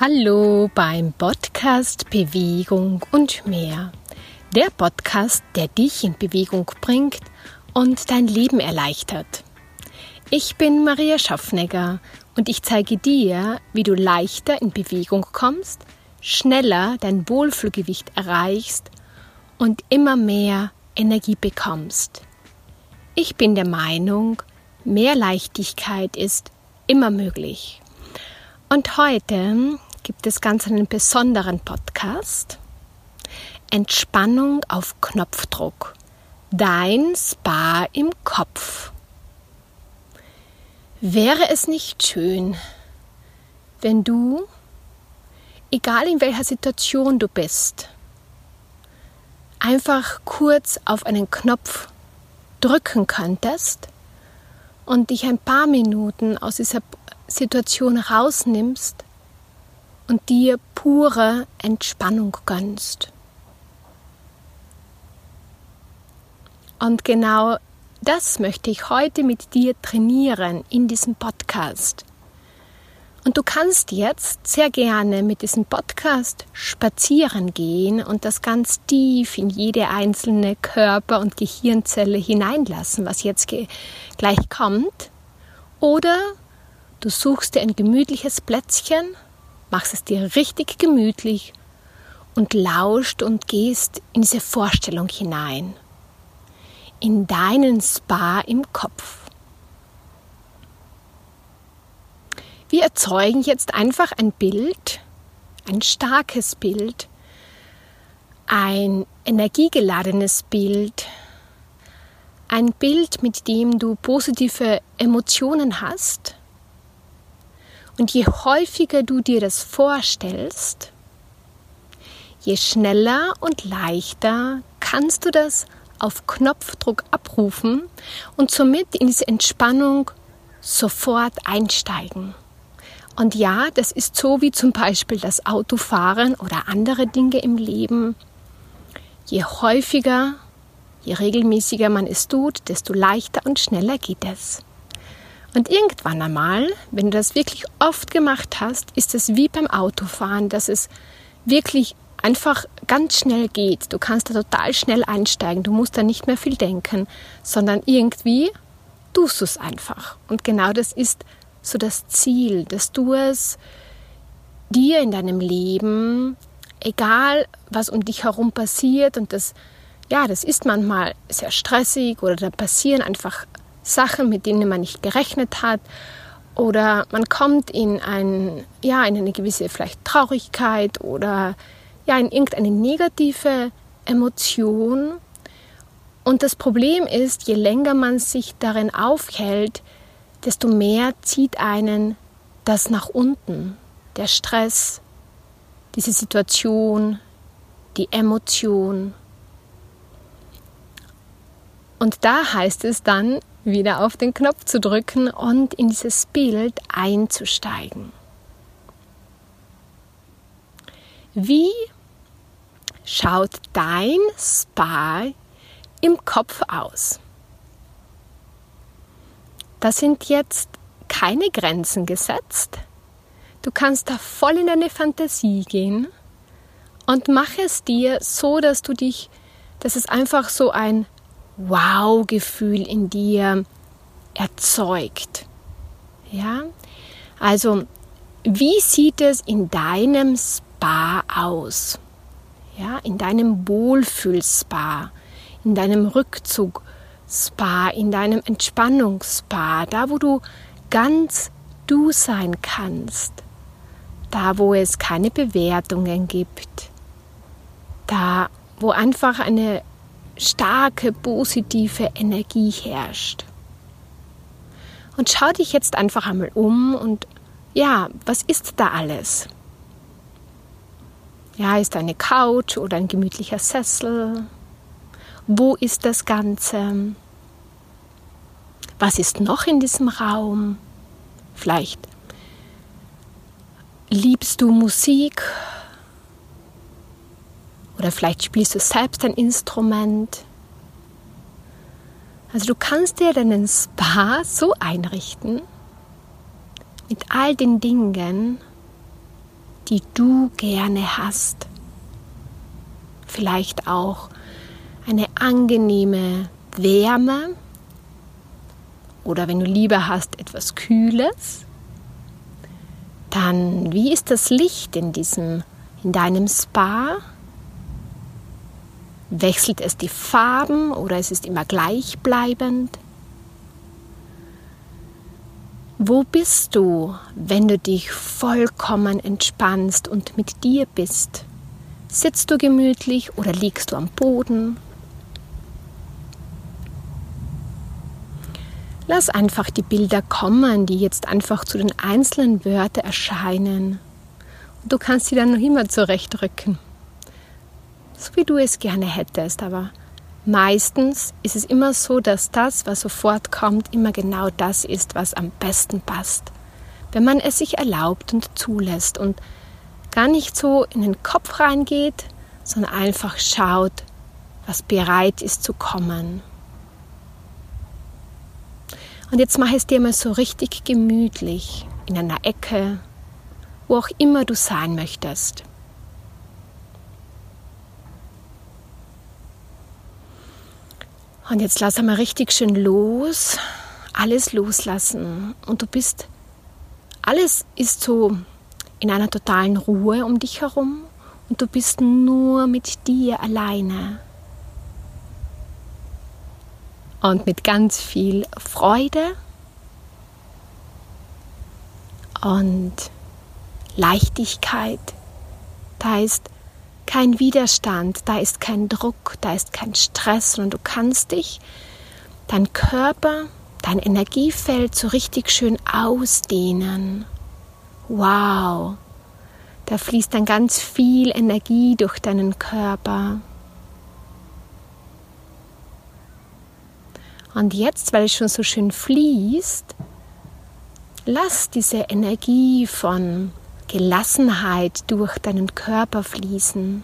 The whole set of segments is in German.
Hallo beim Podcast Bewegung und mehr. Der Podcast, der dich in Bewegung bringt und dein Leben erleichtert. Ich bin Maria Schaffnegger und ich zeige dir, wie du leichter in Bewegung kommst, schneller dein Wohlfühlgewicht erreichst und immer mehr Energie bekommst. Ich bin der Meinung, mehr Leichtigkeit ist immer möglich. Und heute gibt es ganz einen besonderen Podcast. Entspannung auf Knopfdruck. Dein Spa im Kopf. Wäre es nicht schön, wenn du, egal in welcher Situation du bist, einfach kurz auf einen Knopf drücken könntest und dich ein paar Minuten aus dieser Situation rausnimmst und dir pure Entspannung gönnst. Und genau das möchte ich heute mit dir trainieren in diesem Podcast. Und du kannst jetzt sehr gerne mit diesem Podcast spazieren gehen und das ganz tief in jede einzelne Körper- und Gehirnzelle hineinlassen, was jetzt gleich kommt. Oder du suchst dir ein gemütliches Plätzchen machst es dir richtig gemütlich und lauscht und gehst in diese Vorstellung hinein, in deinen Spa im Kopf. Wir erzeugen jetzt einfach ein Bild, ein starkes Bild, ein energiegeladenes Bild, ein Bild, mit dem du positive Emotionen hast und je häufiger du dir das vorstellst, je schneller und leichter kannst du das auf Knopfdruck abrufen und somit in diese Entspannung sofort einsteigen. Und ja, das ist so wie zum Beispiel das Autofahren oder andere Dinge im Leben. Je häufiger, je regelmäßiger man es tut, desto leichter und schneller geht es. Und irgendwann einmal, wenn du das wirklich oft gemacht hast, ist es wie beim Autofahren, dass es wirklich einfach ganz schnell geht. Du kannst da total schnell einsteigen. Du musst da nicht mehr viel denken, sondern irgendwie tust du es einfach. Und genau das ist so das Ziel, dass du es dir in deinem Leben, egal was um dich herum passiert, und das, ja, das ist manchmal sehr stressig oder da passieren einfach Sachen, mit denen man nicht gerechnet hat. Oder man kommt in, ein, ja, in eine gewisse vielleicht Traurigkeit oder ja, in irgendeine negative Emotion. Und das Problem ist, je länger man sich darin aufhält, desto mehr zieht einen das nach unten. Der Stress, diese Situation, die Emotion. Und da heißt es dann, wieder auf den Knopf zu drücken und in dieses Bild einzusteigen. Wie schaut dein Spa im Kopf aus? Da sind jetzt keine Grenzen gesetzt. Du kannst da voll in deine Fantasie gehen und mach es dir so, dass du dich, dass es einfach so ein Wow-Gefühl in dir erzeugt. Ja, also wie sieht es in deinem Spa aus? Ja, in deinem Wohlfühl-Spa, in deinem Rückzug-Spa, in deinem Entspannungsspa, da wo du ganz du sein kannst, da wo es keine Bewertungen gibt, da wo einfach eine starke positive Energie herrscht. Und schau dich jetzt einfach einmal um und ja, was ist da alles? Ja, ist eine Couch oder ein gemütlicher Sessel? Wo ist das Ganze? Was ist noch in diesem Raum? Vielleicht liebst du Musik oder vielleicht spielst du selbst ein Instrument. Also du kannst dir deinen Spa so einrichten, mit all den Dingen, die du gerne hast. Vielleicht auch eine angenehme Wärme oder wenn du lieber hast, etwas Kühles. Dann, wie ist das Licht in diesem, in deinem Spa? Wechselt es die Farben oder es ist immer gleichbleibend? Wo bist du, wenn du dich vollkommen entspannst und mit dir bist? Sitzt du gemütlich oder liegst du am Boden? Lass einfach die Bilder kommen, die jetzt einfach zu den einzelnen Wörtern erscheinen. Und du kannst sie dann noch immer zurechtrücken. So wie du es gerne hättest, aber meistens ist es immer so, dass das, was sofort kommt, immer genau das ist, was am besten passt. Wenn man es sich erlaubt und zulässt und gar nicht so in den Kopf reingeht, sondern einfach schaut, was bereit ist zu kommen. Und jetzt mach es dir mal so richtig gemütlich in einer Ecke, wo auch immer du sein möchtest. Und jetzt lass einmal richtig schön los, alles loslassen. Und du bist, alles ist so in einer totalen Ruhe um dich herum und du bist nur mit dir alleine und mit ganz viel Freude und Leichtigkeit. Da ist kein Widerstand, da ist kein Druck, da ist kein Stress, sondern du kannst dich, dein Körper, dein Energiefeld so richtig schön ausdehnen. Wow, da fließt dann ganz viel Energie durch deinen Körper. Und jetzt, weil es schon so schön fließt, lass diese Energie von Gelassenheit durch deinen Körper fließen.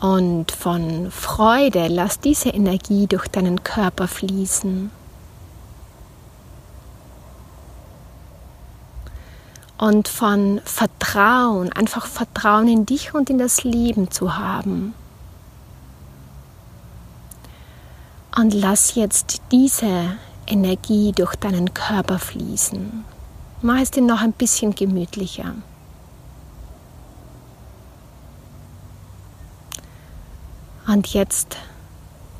Und von Freude lass diese Energie durch deinen Körper fließen. und von Vertrauen, einfach Vertrauen in dich und in das Leben zu haben. Und lass jetzt diese Energie durch deinen Körper fließen. Mach es dir noch ein bisschen gemütlicher. Und jetzt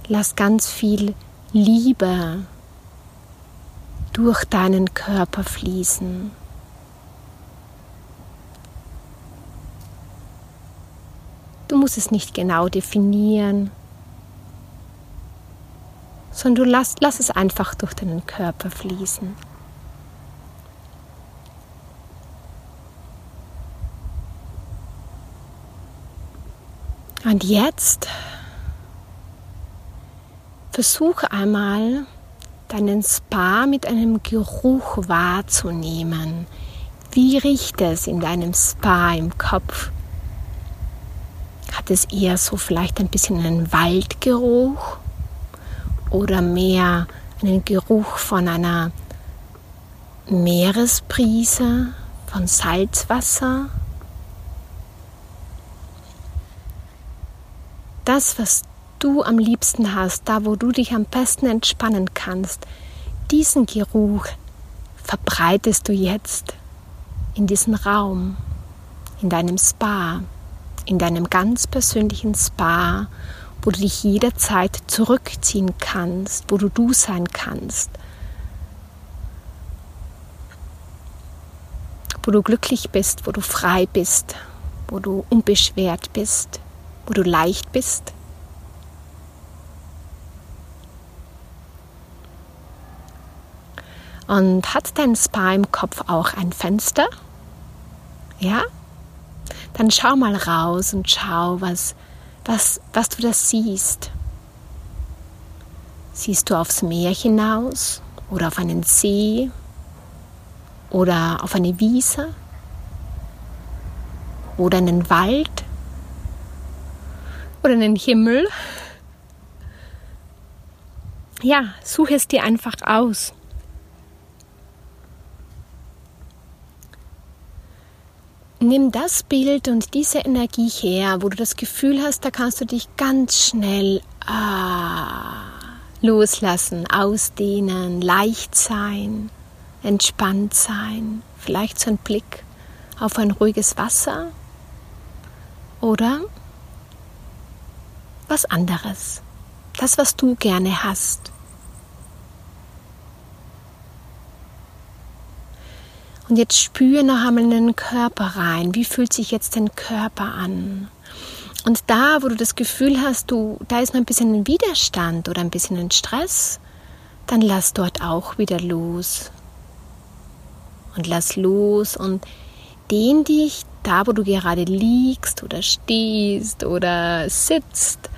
lass ganz viel Liebe durch deinen Körper fließen. Du musst es nicht genau definieren, sondern du lass, lass es einfach durch deinen Körper fließen. Und jetzt versuche einmal deinen Spa mit einem Geruch wahrzunehmen. Wie riecht es in deinem Spa im Kopf? Hat es eher so vielleicht ein bisschen einen Waldgeruch oder mehr einen Geruch von einer Meeresbrise, von Salzwasser? Das, was du am liebsten hast, da wo du dich am besten entspannen kannst, diesen Geruch verbreitest du jetzt in diesen Raum, in deinem Spa in deinem ganz persönlichen Spa, wo du dich jederzeit zurückziehen kannst, wo du du sein kannst, wo du glücklich bist, wo du frei bist, wo du unbeschwert bist, wo du leicht bist. Und hat dein Spa im Kopf auch ein Fenster? Ja? dann schau mal raus und schau, was, was, was du da siehst. Siehst du aufs Meer hinaus oder auf einen See oder auf eine Wiese oder einen Wald oder einen Himmel? Ja, suche es dir einfach aus. Nimm das Bild und diese Energie her, wo du das Gefühl hast, da kannst du dich ganz schnell ah, loslassen, ausdehnen, leicht sein, entspannt sein. Vielleicht so ein Blick auf ein ruhiges Wasser oder was anderes. Das, was du gerne hast. Und jetzt spüre noch einmal in den Körper rein. Wie fühlt sich jetzt dein Körper an? Und da, wo du das Gefühl hast, du, da ist noch ein bisschen ein Widerstand oder ein bisschen ein Stress, dann lass dort auch wieder los. Und lass los und dehn dich da, wo du gerade liegst oder stehst oder sitzt,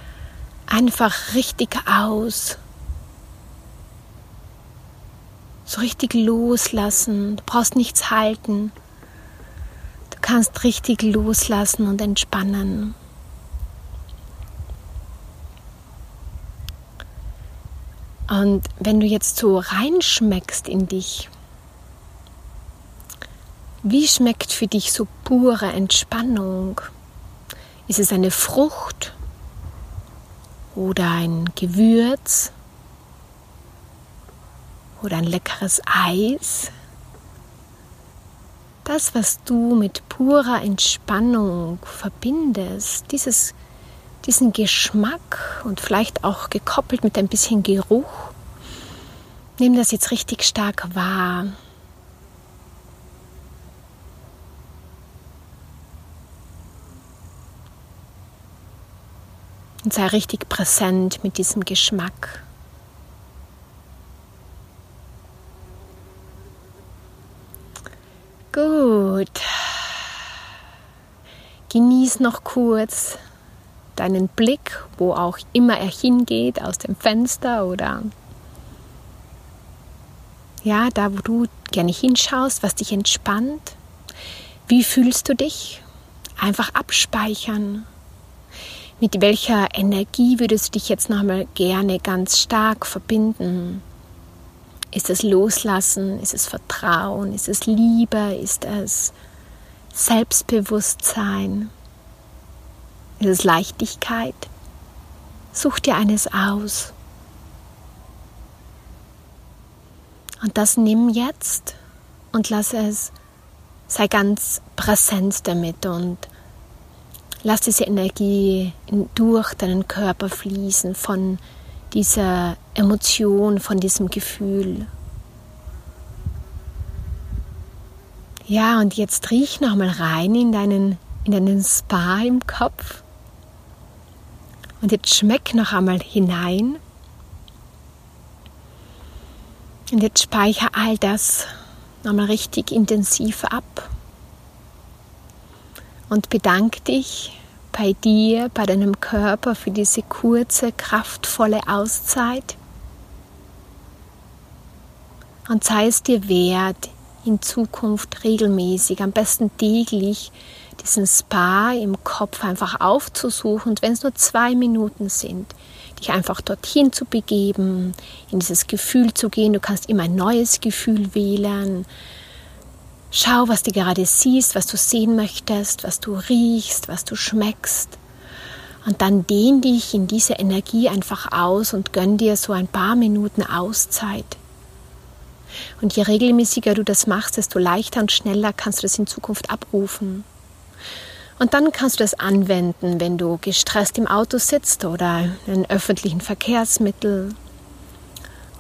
einfach richtig aus. So richtig loslassen. Du brauchst nichts halten. Du kannst richtig loslassen und entspannen. Und wenn du jetzt so reinschmeckst in dich, wie schmeckt für dich so pure Entspannung? Ist es eine Frucht oder ein Gewürz oder ein leckeres Eis? Das, was du mit purer Entspannung verbindest, dieses diesen Geschmack und vielleicht auch gekoppelt mit ein bisschen Geruch. Nimm das jetzt richtig stark wahr. Und sei richtig präsent mit diesem Geschmack. Gut. Genieß noch kurz deinen Blick, wo auch immer er hingeht, aus dem Fenster oder ja, da wo du gerne hinschaust, was dich entspannt. Wie fühlst du dich? Einfach abspeichern. Mit welcher Energie würdest du dich jetzt nochmal gerne ganz stark verbinden? Ist es Loslassen? Ist es Vertrauen? Ist es Liebe? Ist es Selbstbewusstsein? Ist es Leichtigkeit? Such dir eines aus. Und das nimm jetzt und lass es, sei ganz präsent damit und lass diese Energie durch deinen Körper fließen von dieser Emotion, von diesem Gefühl. Ja, und jetzt riech nochmal rein in deinen, in deinen Spa im Kopf. Und jetzt schmeck noch einmal hinein. Und jetzt speichere all das nochmal richtig intensiv ab. Und bedanke dich bei dir, bei deinem Körper für diese kurze, kraftvolle Auszeit. Und sei es dir wert, in Zukunft regelmäßig, am besten täglich, diesen Spa im Kopf einfach aufzusuchen und wenn es nur zwei Minuten sind, dich einfach dorthin zu begeben, in dieses Gefühl zu gehen. Du kannst immer ein neues Gefühl wählen. Schau, was du gerade siehst, was du sehen möchtest, was du riechst, was du schmeckst. Und dann dehn dich in diese Energie einfach aus und gönn dir so ein paar Minuten Auszeit. Und je regelmäßiger du das machst, desto leichter und schneller kannst du das in Zukunft abrufen. Und dann kannst du das anwenden, wenn du gestresst im Auto sitzt oder in öffentlichen Verkehrsmitteln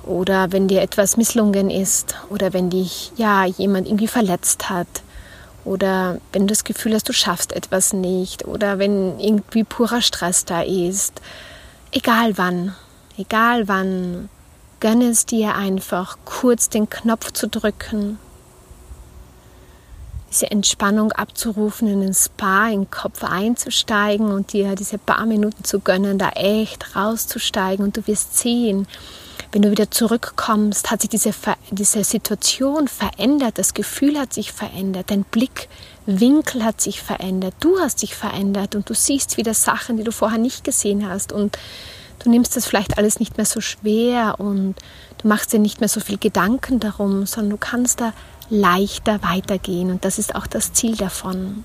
oder wenn dir etwas misslungen ist oder wenn dich ja jemand irgendwie verletzt hat. Oder wenn du das Gefühl hast, du schaffst etwas nicht. Oder wenn irgendwie purer Stress da ist. Egal wann, egal wann, gönne es dir einfach kurz den Knopf zu drücken. Diese Entspannung abzurufen, in den Spa, in den Kopf einzusteigen und dir diese paar Minuten zu gönnen, da echt rauszusteigen und du wirst sehen, wenn du wieder zurückkommst, hat sich diese, diese Situation verändert, das Gefühl hat sich verändert, dein Blickwinkel hat sich verändert, du hast dich verändert und du siehst wieder Sachen, die du vorher nicht gesehen hast und du nimmst das vielleicht alles nicht mehr so schwer und du machst dir nicht mehr so viel Gedanken darum, sondern du kannst da leichter weitergehen. Und das ist auch das Ziel davon.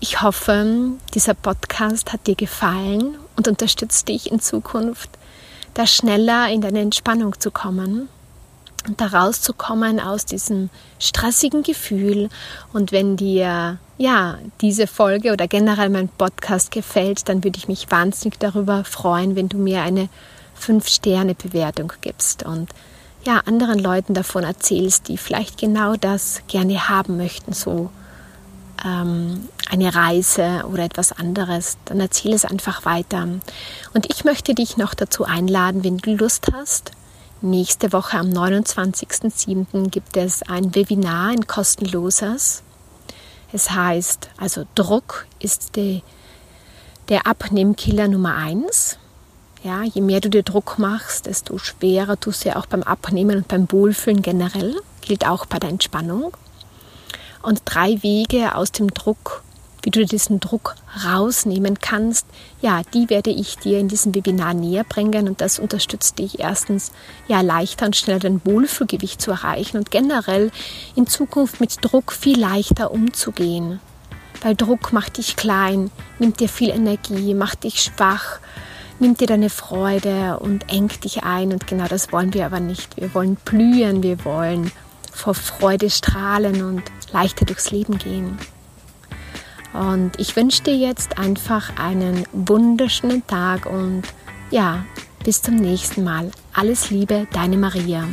Ich hoffe, dieser Podcast hat dir gefallen und unterstützt dich in Zukunft, da schneller in deine Entspannung zu kommen und da rauszukommen aus diesem stressigen Gefühl. Und wenn dir ja diese Folge oder generell mein Podcast gefällt, dann würde ich mich wahnsinnig darüber freuen, wenn du mir eine 5-Sterne-Bewertung gibst und ja, anderen Leuten davon erzählst, die vielleicht genau das gerne haben möchten, so ähm, eine Reise oder etwas anderes, dann erzähl es einfach weiter. Und ich möchte dich noch dazu einladen, wenn du Lust hast, nächste Woche am 29.07. gibt es ein Webinar, ein kostenloses. Es heißt, also Druck ist die, der Abnehmkiller Nummer eins. Ja, je mehr du dir Druck machst, desto schwerer tust du ja auch beim Abnehmen und beim Wohlfühlen generell. Gilt auch bei der Entspannung. Und drei Wege aus dem Druck, wie du diesen Druck rausnehmen kannst, ja, die werde ich dir in diesem Webinar näher bringen und das unterstützt dich erstens, ja, leichter und schneller dein Wohlfühlgewicht zu erreichen und generell in Zukunft mit Druck viel leichter umzugehen. Weil Druck macht dich klein, nimmt dir viel Energie, macht dich schwach, nimmt dir deine Freude und engt dich ein. Und genau das wollen wir aber nicht. Wir wollen blühen, wir wollen vor Freude strahlen und leichter durchs Leben gehen. Und ich wünsche dir jetzt einfach einen wunderschönen Tag und ja, bis zum nächsten Mal. Alles Liebe, deine Maria.